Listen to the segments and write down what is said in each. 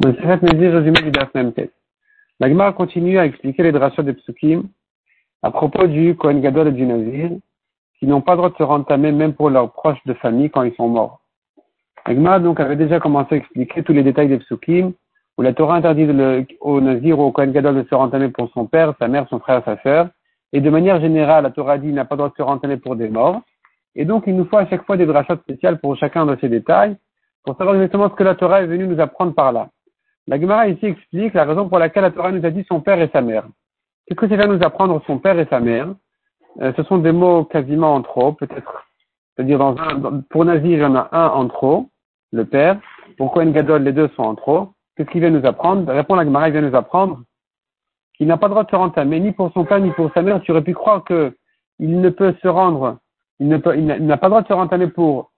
La Gemara continue à expliquer les drachas de Psukim à propos du Kohen Gadol et du Nazir, qui n'ont pas le droit de se rentamer même pour leurs proches de famille quand ils sont morts. La Gemara donc avait déjà commencé à expliquer tous les détails des Psukim, où la Torah interdit au Nazir ou au Kohen Gadol de se rentamer pour son père, sa mère, son frère, sa sœur. Et de manière générale, la Torah dit n'a pas le droit de se rentamer pour des morts. Et donc, il nous faut à chaque fois des drachas spéciales pour chacun de ces détails, pour savoir exactement ce que la Torah est venue nous apprendre par là. La Gemara ici explique la raison pour laquelle la Torah nous a dit son père et sa mère. Qu'est-ce que c'est va nous apprendre son père et sa mère? Euh, Ce sont des mots quasiment en trop, peut-être. C'est-à-dire pour Nazir, il y en a un en trop, le père. Pour Kohen Gadol, les deux sont en trop. Qu'est-ce qu'il vient nous apprendre? Répond la Gemara, il vient nous apprendre qu'il n'a pas le droit de se rendre mais ni pour son père ni pour sa mère. Tu aurais pu croire que il ne peut se rendre, il n'a pas le droit de se rentamer pour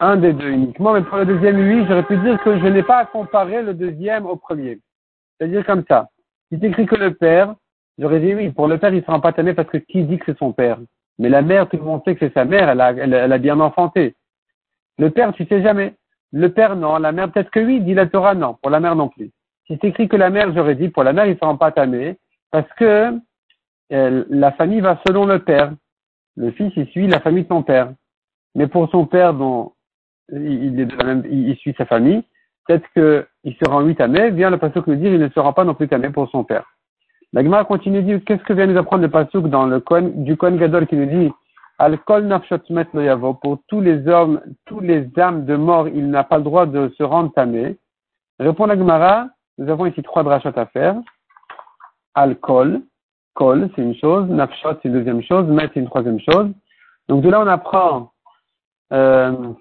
un des deux uniquement, mais pour le deuxième, oui, j'aurais pu dire que je n'ai pas à comparer le deuxième au premier. C'est-à-dire comme ça. Si écris que le père, j'aurais dit oui, pour le père, il ne sera pas tanné parce que qui dit que c'est son père? Mais la mère, tout le monde sait que c'est sa mère, elle a, bien enfanté. Le père, tu sais jamais. Le père, non. La mère, peut-être que oui, dit la Torah, non. Pour la mère, non plus. Si écris que la mère, j'aurais dit, pour la mère, il sera pas tanné parce que la famille va selon le père. Le fils, il suit la famille de son père. Mais pour son père, dont il, est de la même, il, suit sa famille, peut-être qu'il sera en huit années, vient le pasuk nous dire il ne sera pas non plus tamé pour son père. La Gemara continue de dire, qu'est-ce que vient nous apprendre le pasuk dans le Kohen, du Kohen Gadol qui nous dit, Al kol met yavo, pour tous les hommes, tous les âmes de mort, il n'a pas le droit de se rendre tamé. Répond la Gemara, nous avons ici trois drachot à faire. Al kol, c'est une chose, nafshot, c'est une deuxième chose, met, c'est une troisième chose. Donc de là, on apprend, euh,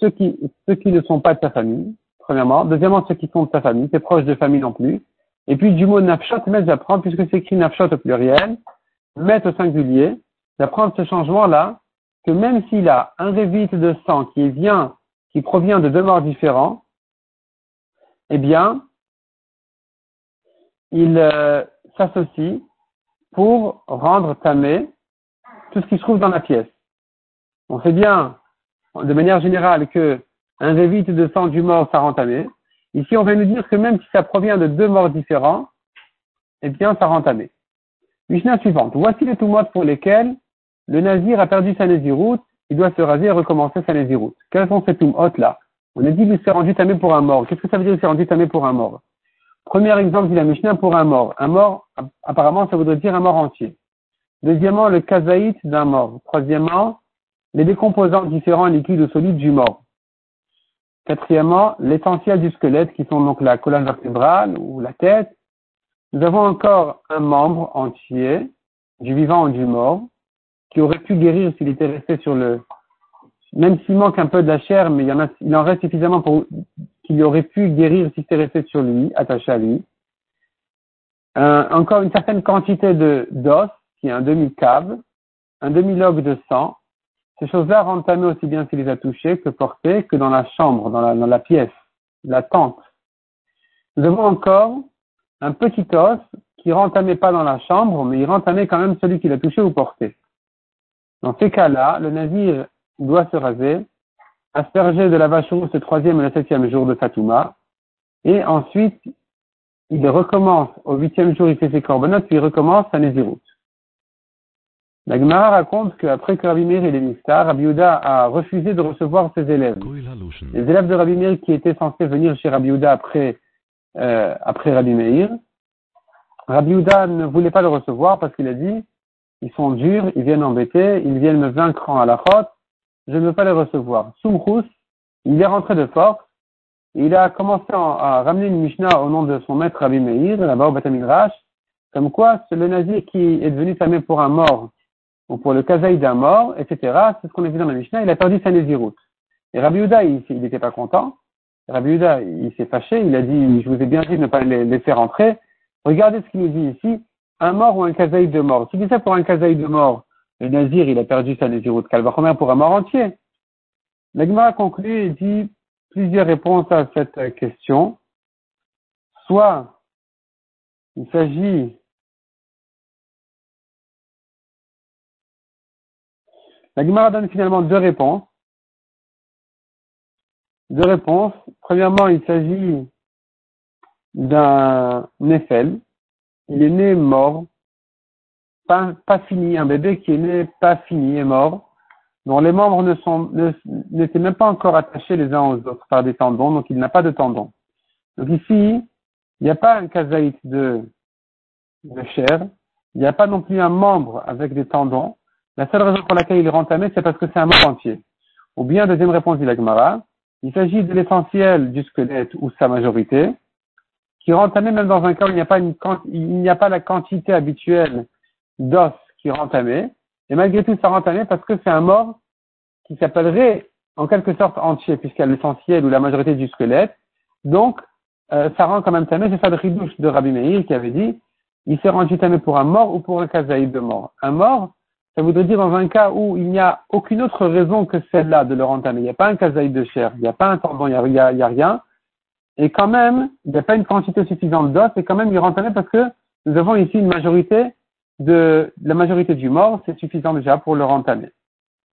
ceux qui, ceux qui ne sont pas de ta famille, premièrement. Deuxièmement, ceux qui sont de ta famille, tes proches de famille non plus. Et puis du mot nafshot, mais j'apprends, puisque c'est écrit nafshot au pluriel, mettre au singulier, j'apprends ce changement-là, que même s'il a un révite de sang qui vient, qui provient de deux morts différents, eh bien, il euh, s'associe pour rendre tamé tout ce qui se trouve dans la pièce. On sait bien de manière générale que un révite de sang du mort, ça rend. Ici, on va nous dire que même si ça provient de deux morts différents, eh bien, ça rend tamé. Mishnah suivante. Voici les modes pour lesquels le nazir a perdu sa naziroute, il doit se raser et recommencer sa naziroute. Quels sont ces tumhotes là? On a dit qu'il s'est rendu tamé pour un mort. Qu'est-ce que ça veut dire qu'il s'est rendu tamé pour un mort? Premier exemple dit la Mishnah pour un mort. Un mort, apparemment, ça voudrait dire un mort entier. Deuxièmement, le kazaït d'un mort. Troisièmement, les décomposants différents liquides ou solides du mort. Quatrièmement, l'essentiel du squelette qui sont donc la colonne vertébrale ou la tête. Nous avons encore un membre entier du vivant ou du mort qui aurait pu guérir s'il était resté sur le, même s'il manque un peu de la chair, mais il, en, reste suffisamment pour qu'il aurait pu guérir s'il était resté sur lui, attaché à lui. encore une certaine quantité de d'os, qui est un demi-cave, un demi-log de sang, ces choses-là rendent aussi bien s'il les a touchés que portés que dans la chambre, dans la, pièce, la tente. Nous avons encore un petit os qui rend pas dans la chambre, mais il rend quand même celui qui l'a touché ou porté. Dans ces cas-là, le navire doit se raser, asperger de la vache rousse le troisième et le septième jour de Fatouma, et ensuite, il recommence, au huitième jour, il fait ses corbanotes, puis il recommence sa Néziroute. La Gemara raconte qu'après que Rabbi Meir est niftar, Rabbi Yehuda a refusé de recevoir ses élèves. Les élèves de Rabbi Meir qui étaient censés venir chez Rabbi Yehuda après, euh, après Rabbi Meir, Rabbi Yehuda ne voulait pas le recevoir parce qu'il a dit, ils sont durs, ils viennent embêter, ils viennent me vaincre en halachot, je ne veux pas les recevoir. Soumchous, il est rentré de force, il a commencé à, ramener une Mishnah au nom de son maître Rabbi Meir, là-bas au Batamidrash, comme quoi c'est le nazi qui est devenu famé pour un mort ou pour le kazaï d'un mort, etc. C'est ce qu'on a vu dans la Mishnah, il a perdu sa Néziroute. Et Rabbi Uda, il n'était pas content. Rabbi Uda, il s'est fâché, il a dit, je vous ai bien dit de ne pas les laisser rentrer. Regardez ce qu'il nous dit ici, un mort ou un kazaï de mort. Si dit ça pour un kazaï de mort, le nazir, il a perdu sa Néziroute. Calvachomer pour un mort entier? L'Agma conclut et dit plusieurs réponses à cette question. Soit, il s'agit La Gemara donne finalement deux réponses. Deux réponses. Premièrement, il s'agit d'un Néphel. Il est né mort, pas, fini, un bébé qui est né pas fini et mort, dont les membres n'étaient même pas encore attachés les uns aux autres par des tendons, donc il n'a pas de tendons. Donc ici, il n'y a pas un kazaït de, de chair, il n'y a pas non plus un membre avec des tendons. La seule raison pour laquelle il est rentamé, c'est parce que c'est un membre entier. Ou bien, deuxième réponse dit l'Agmara, il s'agit de l'essentiel du squelette ou sa majorité, qui est entamé même dans un cas où il n'y a pas une, il n'y a pas la quantité habituelle d'os qui est entamé, et malgré tout ça rentamé parce que c'est un mort qui s'appellerait en quelque sorte entier, puisqu'il y a l'essentiel ou la majorité du squelette. Donc, euh, ça rend quand même tamé. C'est ça le ridouche de Rabbi Meir qui avait dit, il s'est rendu tamé pour un mort ou pour un kazaïd de mort. Un mort, ça voudrait dire dans un cas où il n'y a aucune autre raison que celle-là de le entamer. Il n'y a pas un kazaïd de chair, il n'y a pas un tendon, il n'y a, rien. Et quand même, il n'y a pas une quantité suffisante d'os, et quand même, il est parce que nous avons ici une majorité de, la majorité du mort, c'est suffisant déjà pour le rentamer.